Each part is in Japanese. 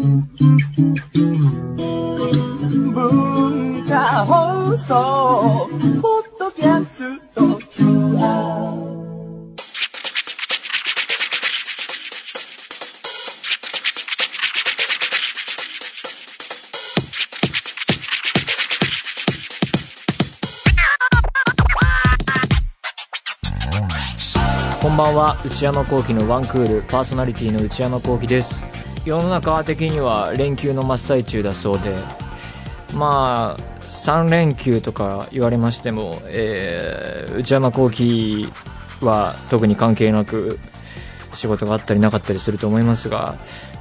文化放送ポッドキャスト QR こんばんは内山聖輝のワンクールパーソナリティの内山聖輝です。世の中的には連休の真っ最中だそうでまあ3連休とか言われましても、えー内山聖輝は特に関係なく仕事があったりなかったりすると思いますが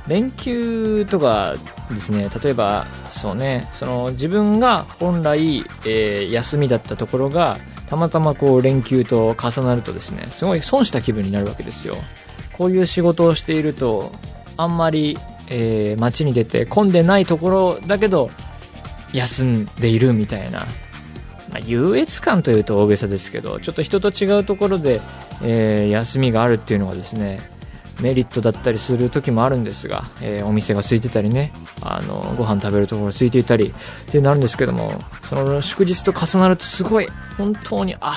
連休とかですね例えばそうねその自分が本来、えー休みだったところがたまたまこう連休と重なるとですねすごい損した気分になるわけですよ。こういう仕事をしているとあんまり、えー街に出て混んでないところだけど休んでいるみたいな、まあ、優越感というと大げさですけどちょっと人と違うところで、えー休みがあるっていうのはですねメリットだったりする時もあるんですが、えーお店が空いてたりねあのご飯食べるところ空いていたりっていうのあるんですけどもその祝日と重なるとすごい本当にあ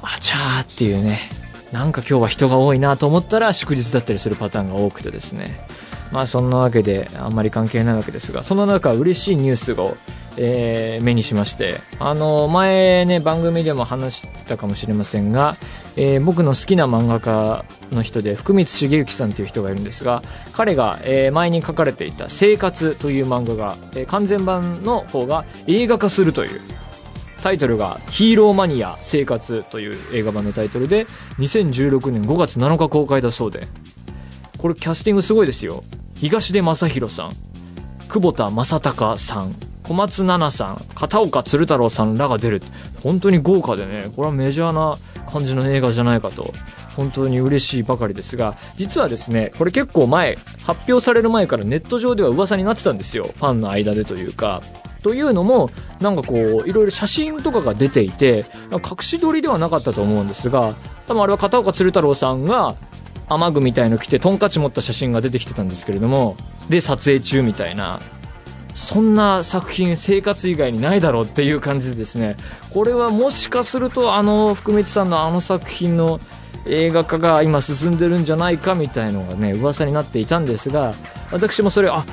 あちゃーっていうね。なんか今日は人が多いなと思ったら祝日だったりするパターンが多くてですね。まあそんなわけであんまり関係ないわけですがその中嬉しいニュースを、えー目にしましてあの前ね番組でも話したかもしれませんが、えー僕の好きな漫画家の人で福光茂之さんという人がいるんですが彼が、えー前に書かれていた「生活」という漫画が、えー完全版の方が映画化するというタイトルが「ヒーローマニア生活」という映画版のタイトルで2016年5月7日公開だそうで。これキャスティングすごいですよ。東出昌大さん久保田正孝さん小松菜奈さん片岡鶴太郎さんらが出る本当に豪華でね。これはメジャーな感じの映画じゃないかと。本当に嬉しいばかりですが実はですねこれ結構前発表される前からネット上では噂になってたんですよ。ファンの間でというか。というのもなんかこういろいろ写真とかが出ていて隠し撮りではなかったと思うんですが多分あれは片岡鶴太郎さんが雨具みたいの着てトンカチ持った写真が出てきてたんですけれどもで撮影中みたいなそんな作品生活以外にないだろうっていう感じでですねこれはもしかするとあの福光さんのあの作品の映画化が今進んでるんじゃないかみたいのがね噂になっていたんですが私もそれあ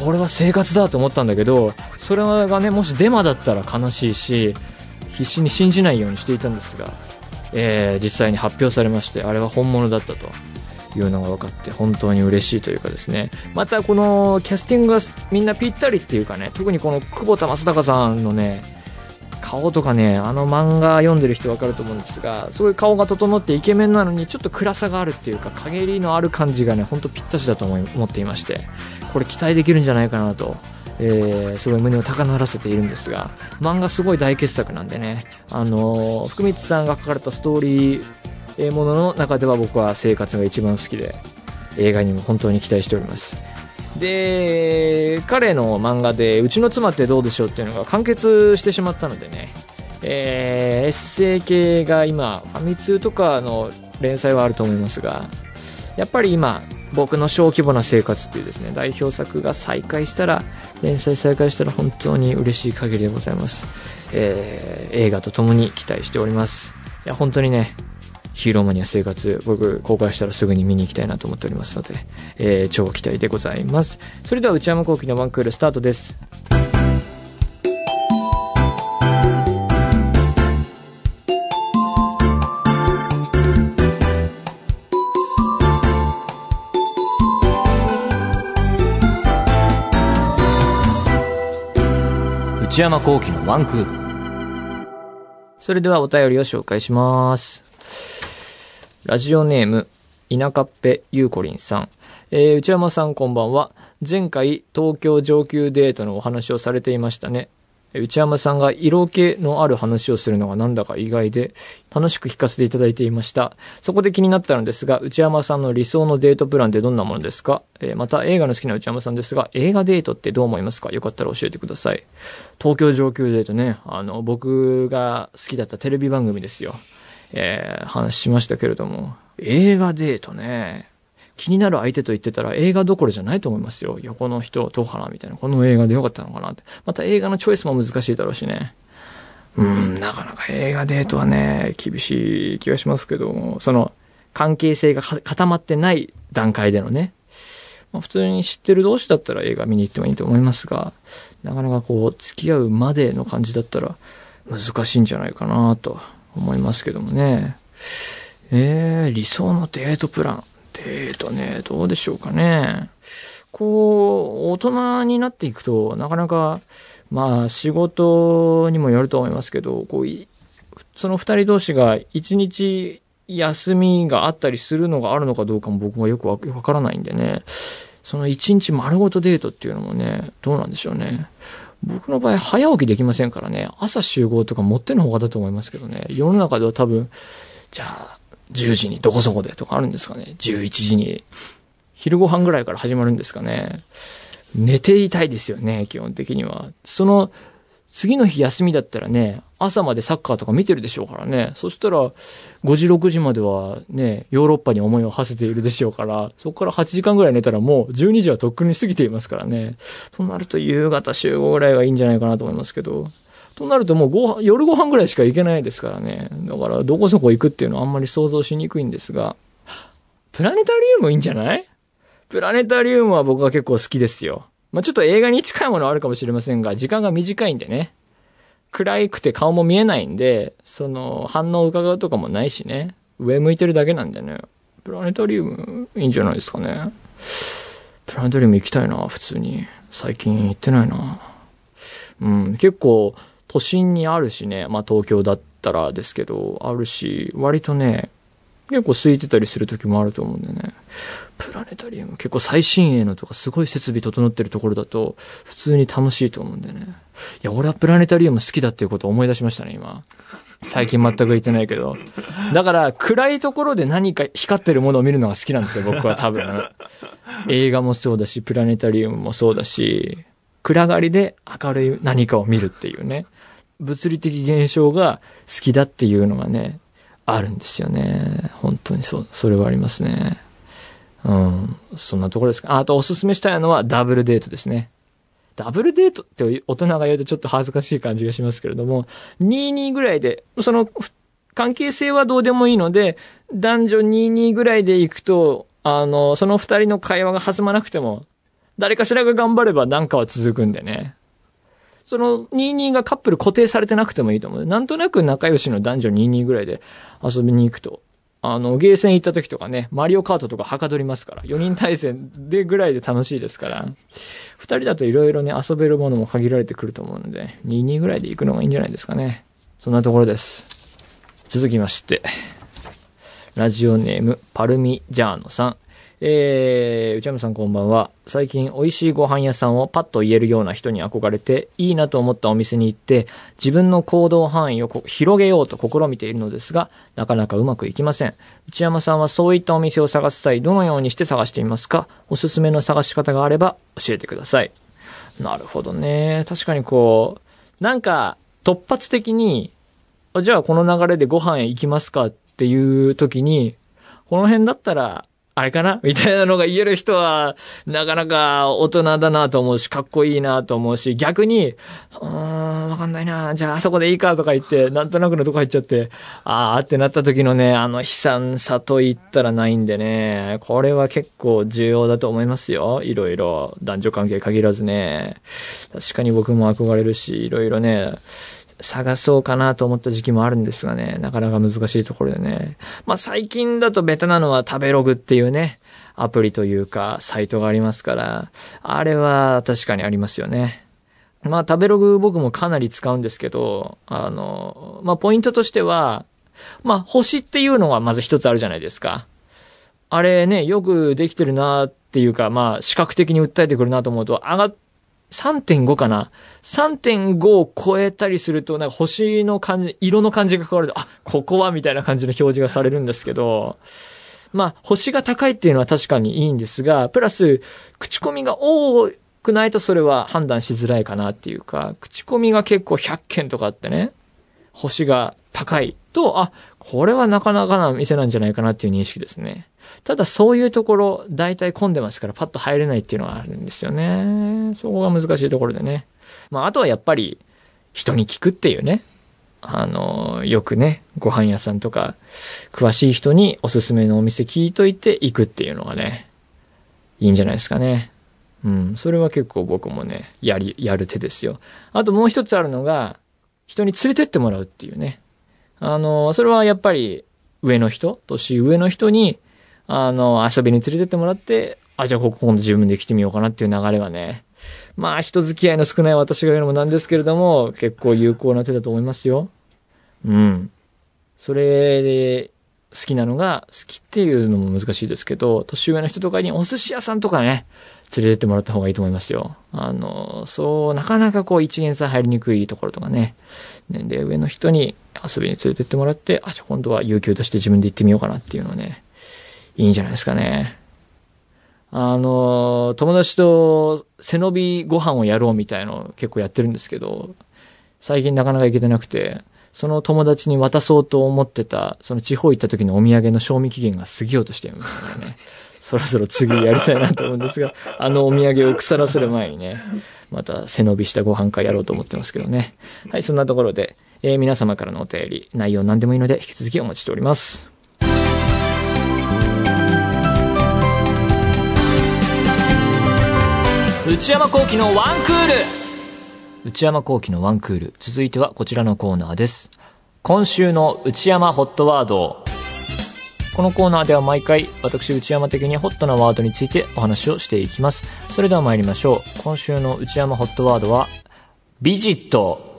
これは生活だと思ったんだけどそれがねもしデマだったら悲しいし必死に信じないようにしていたんですが、えー実際に発表されましてあれは本物だったというのが分かって本当に嬉しいというかですね。またこのキャスティングがみんなぴったりっていうかね特にこの久保田正孝さんのね顔とかねあの漫画読んでる人分かると思うんですがすごい顔が整ってイケメンなのにちょっと暗さがあるっていうか陰りのある感じがねほんとぴったしだと思い思っていましてこれ期待できるんじゃないかなとえーすごい胸を高鳴らせているんですが漫画すごい大傑作なんでねあのー福光さんが書かれたストーリーものの中では僕は生活が一番好きで映画にも本当に期待しております。で彼の漫画で「うちの妻ってどうでしょう」っていうのが完結してしまったのでね、えーエッセイ系が今ファミ通とかの連載はあると思いますがやっぱり今僕の小規模な生活っていうですね代表作が再開したら連載再開したら本当に嬉しい限りでございます、えー映画とともに期待しております。いや本当にねヒーローマニア生活、僕、公開したらすぐに見に行きたいなと思っておりますので、えー超期待でございます。それでは内山昂輝のワンクールスタートです。内山聖輝のワンクール。それではお便りを紹介します。ラジオネーム、田舎っぺゆうこりんさん。えー内山さんこんばんは。前回、東京上級デートのお話をされていましたね。内山さんが色気のある話をするのがなんだか意外で、楽しく聞かせていただいていました。そこで気になったのですが、内山さんの理想のデートプランってどんなものですか、えーまた映画の好きな内山さんですが、映画デートってどう思いますか？よかったら教えてください。東京上級デートね、あの、僕が好きだったテレビ番組ですよ。えー話しましたけれども、映画デートね。気になる相手と言ってたら映画どころじゃないと思いますよ。横の人どうかなみたいな。この映画でよかったのかなって。また映画のチョイスも難しいだろうしね。うん、なかなか映画デートはね、厳しい気がしますけど、その、関係性が固まってない段階でのね、まあ、普通に知ってる同士だったら映画見に行ってもいいと思いますが、なかなかこう、付き合うまでの感じだったら難しいんじゃないかなと思いますけどもね。えー、理想のデートプラン。デートね、どうでしょうかね。こう、大人になっていくと、なかなか、まあ、仕事にもよると思いますけど、こう、その二人同士が一日休みがあったりするのがあるのかどうかも僕はよくわからないんでね。その一日丸ごとデートっていうのもね、どうなんでしょうね。僕の場合、早起きできませんからね、朝集合とか持ってのほかだと思いますけどね、世の中では多分、じゃあ、10時にどこそこでとかあるんですかね。11時に、昼ご飯ぐらいから始まるんですかね。寝ていたいですよね、基本的には。その、次の日休みだったらね、朝までサッカーとか見てるでしょうからね。そしたら、5時、6時まではね、ヨーロッパに思いを馳せているでしょうから、そこから8時間ぐらい寝たらもう12時はとっくに過ぎていますからね。となると夕方集合ぐらいがいいんじゃないかなと思いますけど。となるともうご夜ご飯ぐらいしか行けないですからね。だからどこそこ行くっていうのはあんまり想像しにくいんですが、プラネタリウムいいんじゃない？プラネタリウムは僕は結構好きですよ。まあ、ちょっと映画に近いものはあるかもしれませんが、時間が短いんでね。暗くて顔も見えないんで、その、反応を伺うとかもないしね。上向いてるだけなんでね。プラネタリウム、いいんじゃないですかね。プラネタリウム行きたいな、普通に。最近行ってないな。うん、結構、都心にあるしね。まあ、東京だったらですけど、あるし、割とね、結構空いてたりする時もあると思うんでね。プラネタリウム結構最新鋭のとかすごい設備整ってるところだと普通に楽しいと思うんでね。いや、俺はプラネタリウム好きだっていうことを思い出しましたね、今。最近全く言ってないけど。だから、暗いところで何か光ってるものを見るのが好きなんですよ、僕は多分。映画もそうだし、プラネタリウムもそうだし、暗がりで明るい何かを見るっていうね。物理的現象が好きだっていうのがね、あるんですよね。本当にそう、それはありますね。うん。そんなところですか。あとおすすめしたいのはダブルデートですね。ダブルデートって大人が言うとちょっと恥ずかしい感じがしますけれども、22ぐらいで、その、関係性はどうでもいいので、男女22ぐらいで行くと、あの、その二人の会話が弾まなくても、誰かしらが頑張ればなんかは続くんでね。その22がカップル固定されてなくてもいいと思う。なんとなく仲良しの男女22ぐらいで遊びに行くと。あの、ゲーセン行った時とかね、マリオカートとかはかどりますから、4人対戦でぐらいで楽しいですから、2人だと色々ね、遊べるものも限られてくると思うので、22ぐらいで行くのがいいんじゃないですかね。そんなところです。続きまして、ラジオネーム、パルミジャーノさん。えー、内山さんこんばんは。最近美味しいご飯屋さんをパッと言えるような人に憧れて、いいなと思ったお店に行って、自分の行動範囲を広げようと試みているのですが、なかなかうまくいきません。内山さんはそういったお店を探す際、どのようにして探していますか？おすすめの探し方があれば教えてください。なるほどね。確かにこう、なんか、突発的に、じゃあこの流れでご飯へ行きますか？っていう時に、この辺だったらあれかな？みたいなのが言える人は、なかなか大人だなと思うし、かっこいいなと思うし、逆に、うーん、わかんないな。じゃああそこでいいかとか言って、なんとなくのとこ入っちゃって、あーってなった時のね、あの悲惨さと言ったらないんでね、これは結構重要だと思いますよ。いろいろ。男女関係限らずね。確かに僕も憧れるし、いろいろね、探そうかなと思った時期もあるんですがね、なかなか難しいところでね。まあ最近だとベタなのは食べログっていうね、アプリというか、サイトがありますから、あれは確かにありますよね。まあ食べログ僕もかなり使うんですけど、あの、まあポイントとしては、まあ星っていうのはまず一つあるじゃないですか。あれね、よくできてるなっていうか、まあ視覚的に訴えてくるなと思うと、上がっ3.5かな ?3.5 を超えたりすると、なんか星の感じ、色の感じが変わると、あ、ここはみたいな感じの表示がされるんですけど、まあ、星が高いっていうのは確かにいいんですが、プラス、口コミが多くないとそれは判断しづらいかなっていうか、口コミが結構100件とかあってね、星が高いと、あ、これはなかなかな店なんじゃないかなっていう認識ですね。ただそういうところ、大体混んでますからパッと入れないっていうのがあるんですよね。そこが難しいところでね。まあ、あとはやっぱり、人に聞くっていうね。あの、よくね、ご飯屋さんとか、詳しい人におすすめのお店聞いといて行くっていうのがね、いいんじゃないですかね。うん。それは結構僕もね、やり、やる手ですよ。あともう一つあるのが、人に連れてってもらうっていうね。あの、それはやっぱり上の人、年上の人に、あの、遊びに連れてってもらって、あ、じゃあここ今度自分で来てみようかなっていう流れはね、まあ人付き合いの少ない私が言うのもなんですけれども、結構有効な手だと思いますよ。うん。それで、好きなのが、好きっていうのも難しいですけど、年上の人とかにお寿司屋さんとかね、連れてってもらった方がいいと思いますよ。あの、そう、なかなかこう一元さ入りにくいところとかね、年齢上の人に遊びに連れてってもらって、あ、じゃあ今度は有給として自分で行ってみようかなっていうのはね、いいんじゃないですかね。あの、友達と背伸びご飯をやろうみたいの結構やってるんですけど、最近なかなか行けてなくて、その友達に渡そうと思ってた、その地方行った時のお土産の賞味期限が過ぎようとしていますからね。そろそろ次やりたいなと思うんですが、あのお土産を腐らせる前にね、また背伸びしたご飯会やろうと思ってますけどね。はい、そんなところで、えー、皆様からのお便り、内容何でもいいので引き続きお待ちしております。内山幸喜のワンクール内山幸喜のワンクール。続いてはこちらのコーナーです。今週の内山ホットワードこのコーナーでは毎回、私内山的にホットなワードについてお話をしていきます。それでは参りましょう。今週の内山ホットワードは、ビジット。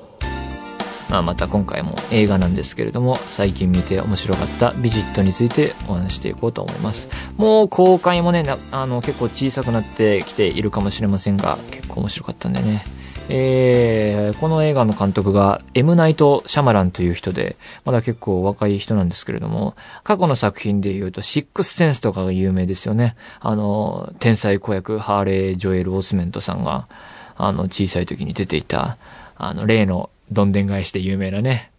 まあ、また今回も映画なんですけれども、最近見て面白かったビジットについてお話していこうと思います。もう公開もね、あの、結構小さくなってきているかもしれませんが、結構面白かったんでね。えー、この映画の監督がエムナイト・シャマランという人で、まだ結構若い人なんですけれども、過去の作品で言うと、シックスセンスとかが有名ですよね。あの、天才子役、ハーレー・ジョエル・オスメントさんが、あの、小さい時に出ていた、あの、例のどんでん返しで有名なね、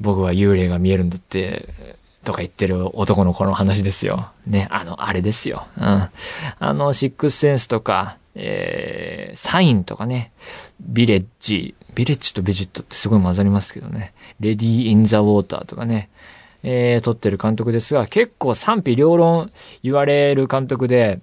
僕は幽霊が見えるんだって、とか言ってる男の子の話ですよ。ね、あの、あれですよ。うん。あの、シックスセンスとか、えー、サインとかね、ビレッジ、ビレッジとビジットってすごい混ざりますけどね、レディー・イン・ザ・ウォーターとかね、えー、撮ってる監督ですが、結構賛否両論言われる監督で、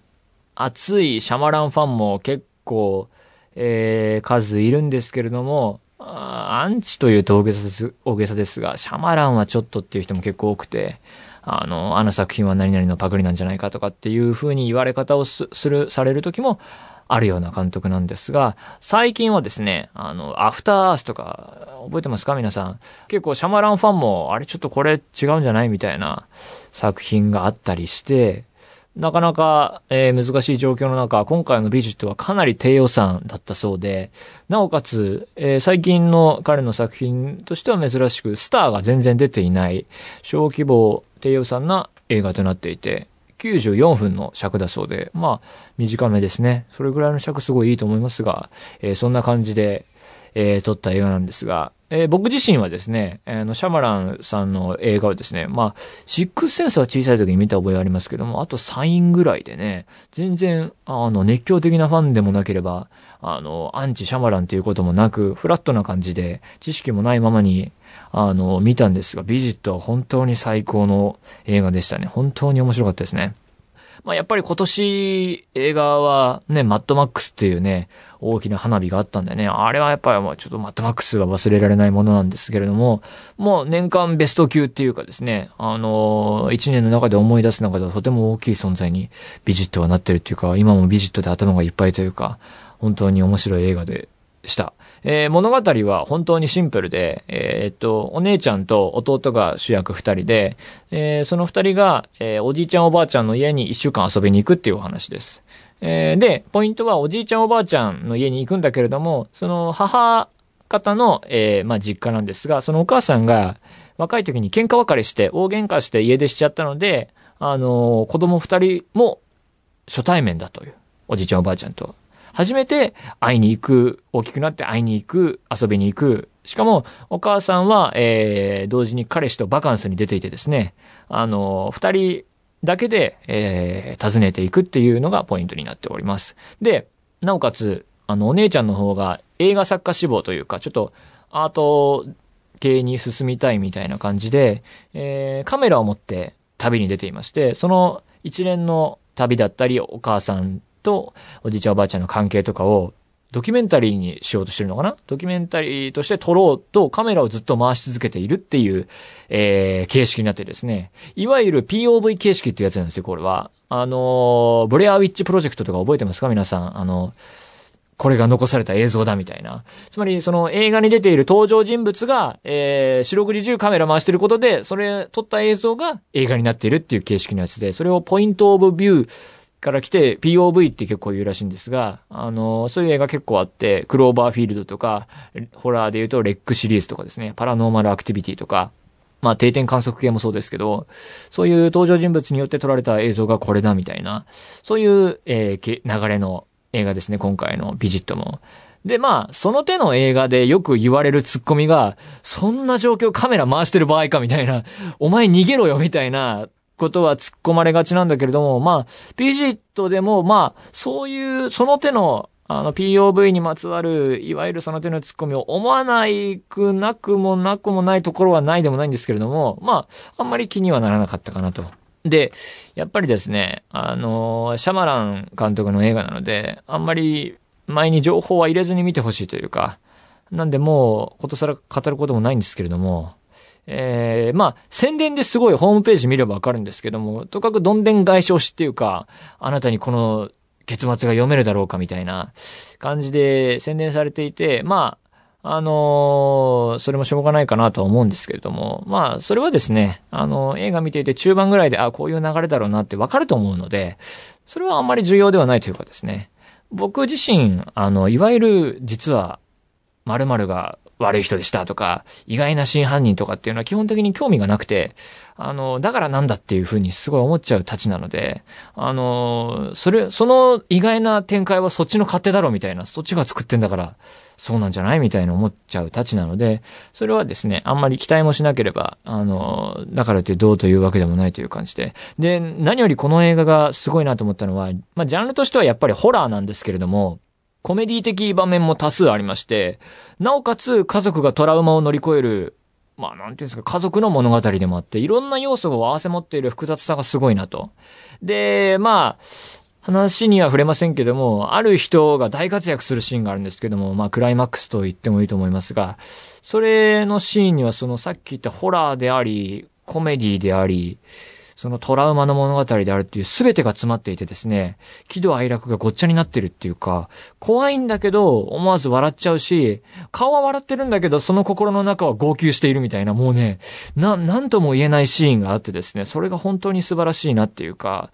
熱いシャマランファンも結構、えー、数いるんですけれども、アンチというと大げさです、大げさですが、シャマランはちょっとっていう人も結構多くて、あの、あの作品は何々のパクリなんじゃないかとかっていう風に言われ方をする、される時もあるような監督なんですが、最近はですね、あの、アフターアースとか、覚えてますか？皆さん。結構シャマランファンも、あれちょっとこれ違うんじゃない？みたいな作品があったりして、なかなか、えー、難しい状況の中、今回のビジットはかなり低予算だったそうで、なおかつ、えー、最近の彼の作品としては珍しく、スターが全然出ていない、小規模、低予算な映画となっていて、94分の尺だそうで、まあ、短めですね。それぐらいの尺すごいいいと思いますが、えー、そんな感じで、えー、撮った映画なんですが、えー、僕自身はですね、あの、シャマランさんの映画をですね、まあ、シックスセンスは小さい時に見た覚えありますけども、あとサインぐらいでね、全然、あの、熱狂的なファンでもなければ、あの、アンチシャマランということもなく、フラットな感じで、知識もないままに、あの、見たんですが、ビジットは本当に最高の映画でしたね。本当に面白かったですね。まあ、やっぱり今年映画はね、マッドマックスっていうね、大きな花火があったんでね、あれはやっぱりもうちょっとマッドマックスは忘れられないものなんですけれども、もう年間ベスト級っていうかですね、あの、一年の中で思い出す中ではとても大きい存在にビジットはなってるっていうか、今もビジットで頭がいっぱいというか、本当に面白い映画でした。えー、物語は本当にシンプルで、えー、っと、お姉ちゃんと弟が主役二人で、えー、その二人が、えおじいちゃんおばあちゃんの家に一週間遊びに行くっていうお話です。えで、ポイントはおじいちゃんおばあちゃんの家に行くんだけれども、その母方の、えまあ、実家なんですが、そのお母さんが若い時に喧嘩別れして大喧嘩して家出しちゃったので、あの子供二人も初対面だという。おじいちゃんおばあちゃんと。初めて会いに行く、大きくなって会いに行く、遊びに行く。しかも、お母さんは、えー、同時に彼氏とバカンスに出ていてですね、あの、二人だけで、えー、訪ねていくっていうのがポイントになっております。で、なおかつ、あの、お姉ちゃんの方が映画作家志望というか、ちょっとアート系に進みたいみたいな感じで、えー、カメラを持って旅に出ていまして、その一連の旅だったり、お母さんとおじいちゃんおばあちゃんの関係とかをドキュメンタリーにしようとしてるのかな？ドキュメンタリーとして撮ろうとカメラをずっと回し続けているっていう、えー、形式になってですね。いわゆる POV 形式っていうやつなんですよ、これは。あのー、ブレアウィッチプロジェクトとか覚えてますか？皆さん。あの、これが残された映像だみたいな。つまり、その映画に出ている登場人物が、えー、四六時中カメラ回してることで、それ、撮った映像が映画になっているっていう形式のやつで、それをポイントオブビュー、から来て POV って結構言うらしいんですが、あの、そういう映画結構あって、クローバーフィールドとか、ホラーで言うとレックシリーズとかですね、パラノーマルアクティビティとか、まあ定点観測系もそうですけど、そういう登場人物によって撮られた映像がこれだみたいな、そういう、えー、流れの映画ですね、今回のビジットも。で、まあ、その手の映画でよく言われるツッコミが、そんな状況カメラ回してる場合かみたいな、お前逃げろよみたいなことは突っ込まれがちなんだけれども、まあ、ピジットでも、まあ、そういう、その手の、あの、POV にまつわる、いわゆるその手の突っ込みを思わないくなくもなくもないところはないでもないんですけれども、まあ、あんまり気にはならなかったかなと。で、やっぱりですね、あの、シャマラン監督の映画なので、あんまり前に情報は入れずに見てほしいというか、なんでもう、ことさら語ることもないんですけれども、えー、まあ、宣伝ですごいホームページ見ればわかるんですけども、とかくどんでん返しをしっていうか、あなたにこの結末が読めるだろうかみたいな感じで宣伝されていて、まあ、あのー、それもしょうがないかなとは思うんですけれども、まあ、それはですね、あの、映画見ていて中盤ぐらいで、あ、こういう流れだろうなってわかると思うので、それはあんまり重要ではないというかですね。僕自身、あの、いわゆる、実は、〇〇が悪い人でしたとか、意外な真犯人とかっていうのは基本的に興味がなくて、あの、だからなんだっていうふうにすごい思っちゃうたちなので、あの、それ、その意外な展開はそっちの勝手だろみたいな、そっちが作ってんだから、そうなんじゃないみたいな思っちゃうたちなので、それはですね、あんまり期待もしなければ、あの、だからってどうというわけでもないという感じで。で、何よりこの映画がすごいなと思ったのは、まあ、ジャンルとしてはやっぱりホラーなんですけれども、コメディ的場面も多数ありまして、なおかつ家族がトラウマを乗り越える、まあなんていうんですか、家族の物語でもあって、いろんな要素を合わせ持っている複雑さがすごいなと。で、まあ、話には触れませんけども、ある人が大活躍するシーンがあるんですけども、まあクライマックスと言ってもいいと思いますが、それのシーンにはそのさっき言ったホラーであり、コメディであり、そのトラウマの物語であるっていう全てが詰まっていてですね、喜怒哀楽がごっちゃになってるっていうか、怖いんだけど思わず笑っちゃうし、顔は笑ってるんだけどその心の中は号泣しているみたいな、もうね、な、なんとも言えないシーンがあってですね、それが本当に素晴らしいなっていうか、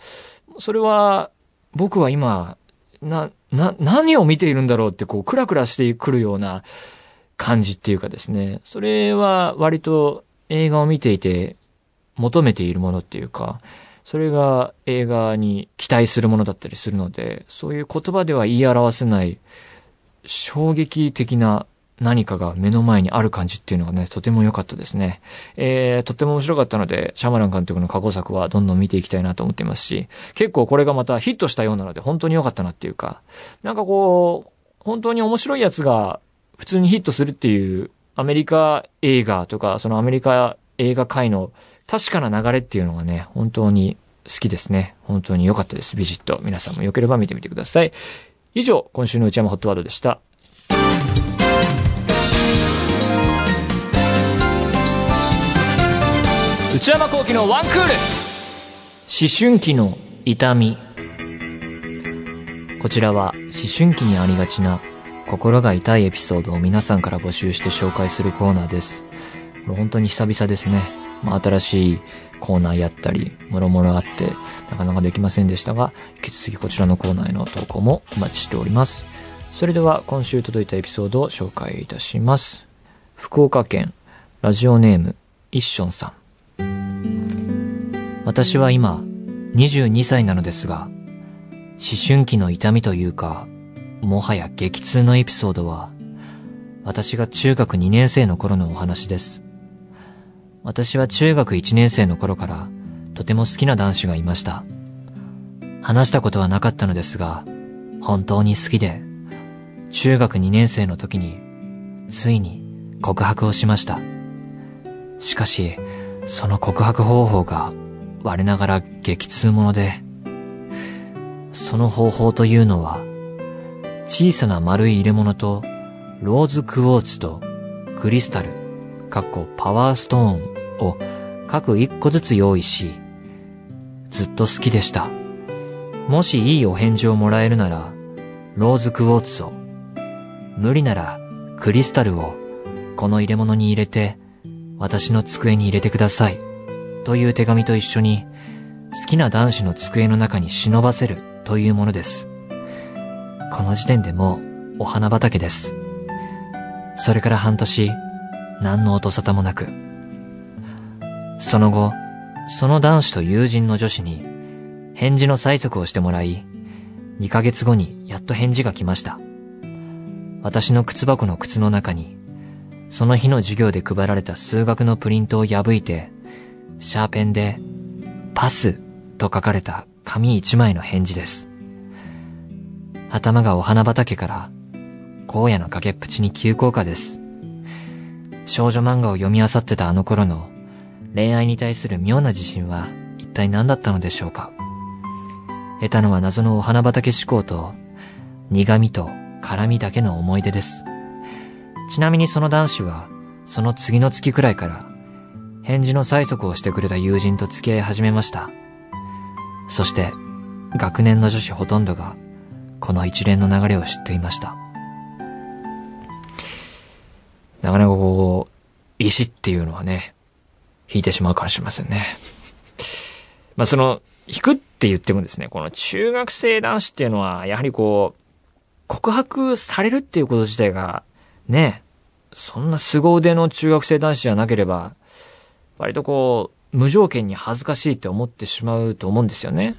それは、僕は今、な、な、何を見ているんだろうってこう、クラクラしてくるような感じっていうかですね、それは割と映画を見ていて求めているものっていうか、それが映画に期待するものだったりするので、そういう言葉では言い表せない衝撃的な何かが目の前にある感じっていうのがね、とても良かったですね。えー、とても面白かったので、シャマラン監督の過去作はどんどん見ていきたいなと思っていますし、結構これがまたヒットしたようなので、本当に良かったなっていうか、なんかこう、本当に面白いやつが普通にヒットするっていうアメリカ映画とか、そのアメリカ映画界の確かな流れっていうのがね、本当に好きですね。本当に良かったです。ビジット。皆さんも良ければ見てみてください。以上、今週の内山ホットワードでした。内山幸喜のワンクール思春期の痛みこちらは思春期にありがちな心が痛いエピソードを皆さんから募集して紹介するコーナーです。本当に久々ですね。まあ、新しいコーナーやったり、もろもろあって、なかなかできませんでしたが、引き続きこちらのコーナーへの投稿もお待ちしております。それでは今週届いたエピソードを紹介いたします。福岡県、ラジオネーム、イッションさん。私は今、22歳なのですが、思春期の痛みというか、もはや激痛のエピソードは、私が中学2年生の頃のお話です。私は中学1年生の頃からとても好きな男子がいました。話したことはなかったのですが、本当に好きで、中学2年生の時に、ついに告白をしました。しかし、その告白方法が我ながら激痛もので、その方法というのは、小さな丸い入れ物と、ローズクォーツと、クリスタル、かっこパワーストーンを各一個ずつ用意し、ずっと好きでした。もしいいお返事をもらえるなら、ローズクォーツを、無理ならクリスタルをこの入れ物に入れて、私の机に入れてください。という手紙と一緒に、好きな男子の机の中に忍ばせるというものです。この時点でもうお花畑です。それから半年、何の音沙汰もなく。その後、その男子と友人の女子に、返事の催促をしてもらい、2ヶ月後にやっと返事が来ました。私の靴箱の靴の中に、その日の授業で配られた数学のプリントを破いて、シャーペンで、パスと書かれた紙一枚の返事です。頭がお花畑から、荒野の崖っぷちに急降下です。少女漫画を読み漁ってたあの頃の恋愛に対する妙な自信は一体何だったのでしょうか？得たのは謎のお花畑思考と苦味と辛味だけの思い出です。ちなみにその男子はその次の月くらいから返事の催促をしてくれた友人と付き合い始めました。そして学年の女子ほとんどがこの一連の流れを知っていました。なかなかこう、石っていうのはね、引いてしまうかもしれませんね。まあその、引くって言ってもですね、この中学生男子っていうのは、やはりこう、告白されるっていうこと自体が、ね、そんな凄腕の中学生男子じゃなければ、割とこう、無条件に恥ずかしいって思ってしまうと思うんですよね。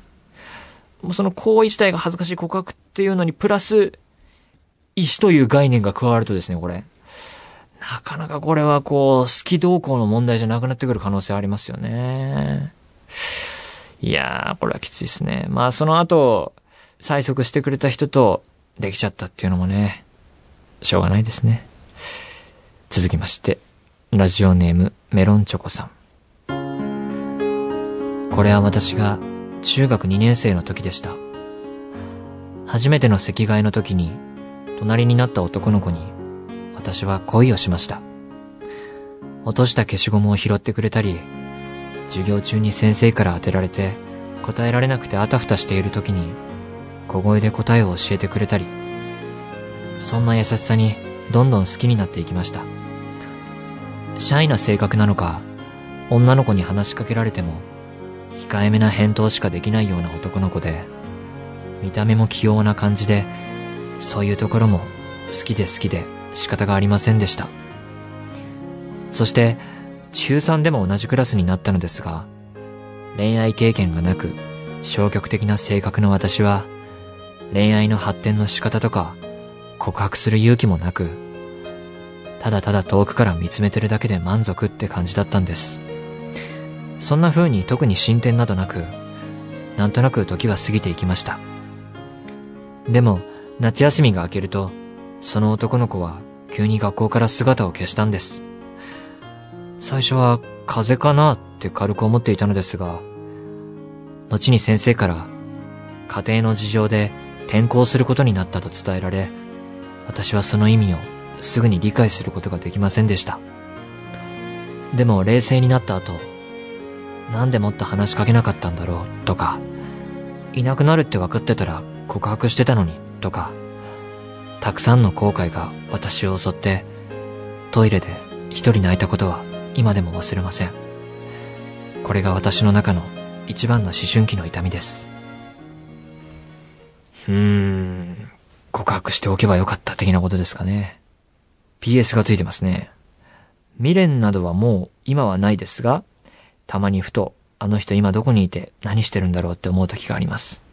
もうその行為自体が恥ずかしい告白っていうのに、プラス、石という概念が加わるとですね、これ。なかなかこれはこう、好き動向の問題じゃなくなってくる可能性ありますよね。いやー、これはきついですね。まあその後、催促してくれた人とできちゃったっていうのもね、しょうがないですね。続きまして、ラジオネームメロンチョコさん。これは私が中学2年生の時でした。初めての席替えの時に、隣になった男の子に、私は恋をしました。落とした消しゴムを拾ってくれたり、授業中に先生から当てられて、答えられなくてあたふたしている時に、小声で答えを教えてくれたり、そんな優しさにどんどん好きになっていきました。シャイな性格なのか、女の子に話しかけられても、控えめな返答しかできないような男の子で、見た目も器用な感じで、そういうところも好きで好きで仕方がありませんでした。そして、中3でも同じクラスになったのですが、恋愛経験がなく、消極的な性格の私は、恋愛の発展の仕方とか、告白する勇気もなく、ただただ遠くから見つめてるだけで満足って感じだったんです。そんな風に特に進展などなく、なんとなく時は過ぎていきました。でも、夏休みが明けると、その男の子は急に学校から姿を消したんです。最初は風邪かなって軽く思っていたのですが、後に先生から家庭の事情で転校することになったと伝えられ、私はその意味をすぐに理解することができませんでした。でも冷静になった後、なんでもっと話しかけなかったんだろうとか、いなくなるって分かってたら告白してたのにとか、たくさんの後悔が私を襲って、トイレで一人泣いたことは今でも忘れません。これが私の中の一番の思春期の痛みです。うーん、告白しておけばよかった的なことですかね。PS がついてますね。未練などはもう今はないですが、たまにふと、あの人今どこにいて何してるんだろうって思う時があります。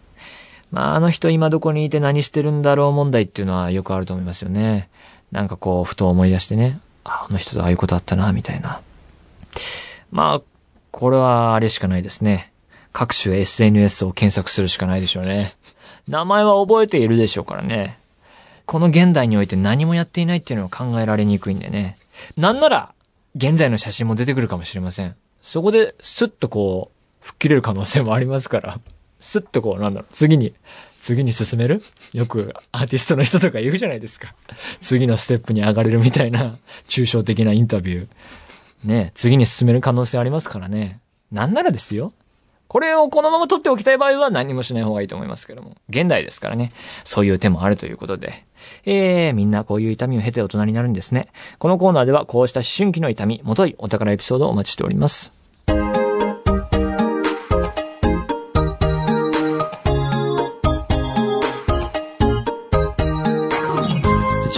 まあ、あの人今どこにいて何してるんだろう問題っていうのはよくあると思いますよね。なんかこう、ふと思い出してね、ああの人とああいうことあったな、みたいな。まあ、これはあれしかないですね。各種 SNS を検索するしかないでしょうね。名前は覚えているでしょうからね。この現代において何もやっていないっていうのは考えられにくいんでね。なんなら、現在の写真も出てくるかもしれません。そこで、スッとこう、吹っ切れる可能性もありますから。スッとこう、なんだろう、次に、次に進める？よくアーティストの人とか言うじゃないですか。次のステップに上がれるみたいな、抽象的なインタビュー。ね、次に進める可能性ありますからね。なんならですよ。これをこのまま取っておきたい場合は何もしない方がいいと思いますけども。現代ですからね。そういう手もあるということで。えー、みんなこういう痛みを経て大人になるんですね。このコーナーではこうした思春期の痛み、もといお宝エピソードをお待ちしております。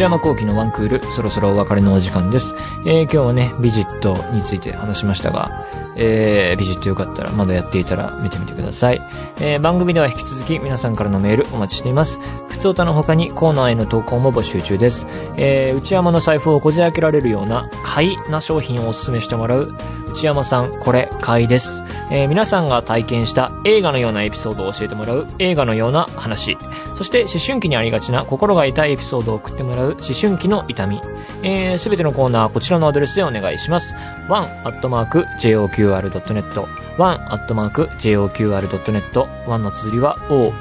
内山幸喜のワンクール、そろそろお別れのお時間です。えー、今日はね、ビジットについて話しましたが、えー、ビジットよかったら、まだやっていたら見てみてください。えー、番組では引き続き皆さんからのメールお待ちしています。普通歌の他にコーナーへの投稿も募集中です。えー、内山の財布をこじ開けられるような買いな商品をお勧めしてもらう、内山さん、これ、買いです。えー、皆さんが体験した映画のようなエピソードを教えてもらう映画のような話。そして思春期にありがちな心が痛いエピソードを送ってもらう思春期の痛み。えー、すべてのコーナーこちらのアドレスでお願いします。one.joqr.net one.joqr.net one の綴りは one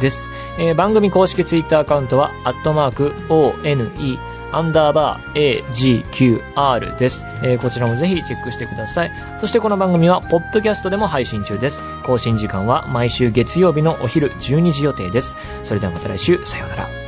です。えー、番組公式ツイッターアカウントは、アットマーク one アンダーバー AGQR です、えー、こちらもぜひチェックしてください。そしてこの番組は、ポッドキャストでも配信中です。更新時間は毎週月曜日のお昼12時予定です。それではまた来週、さようなら。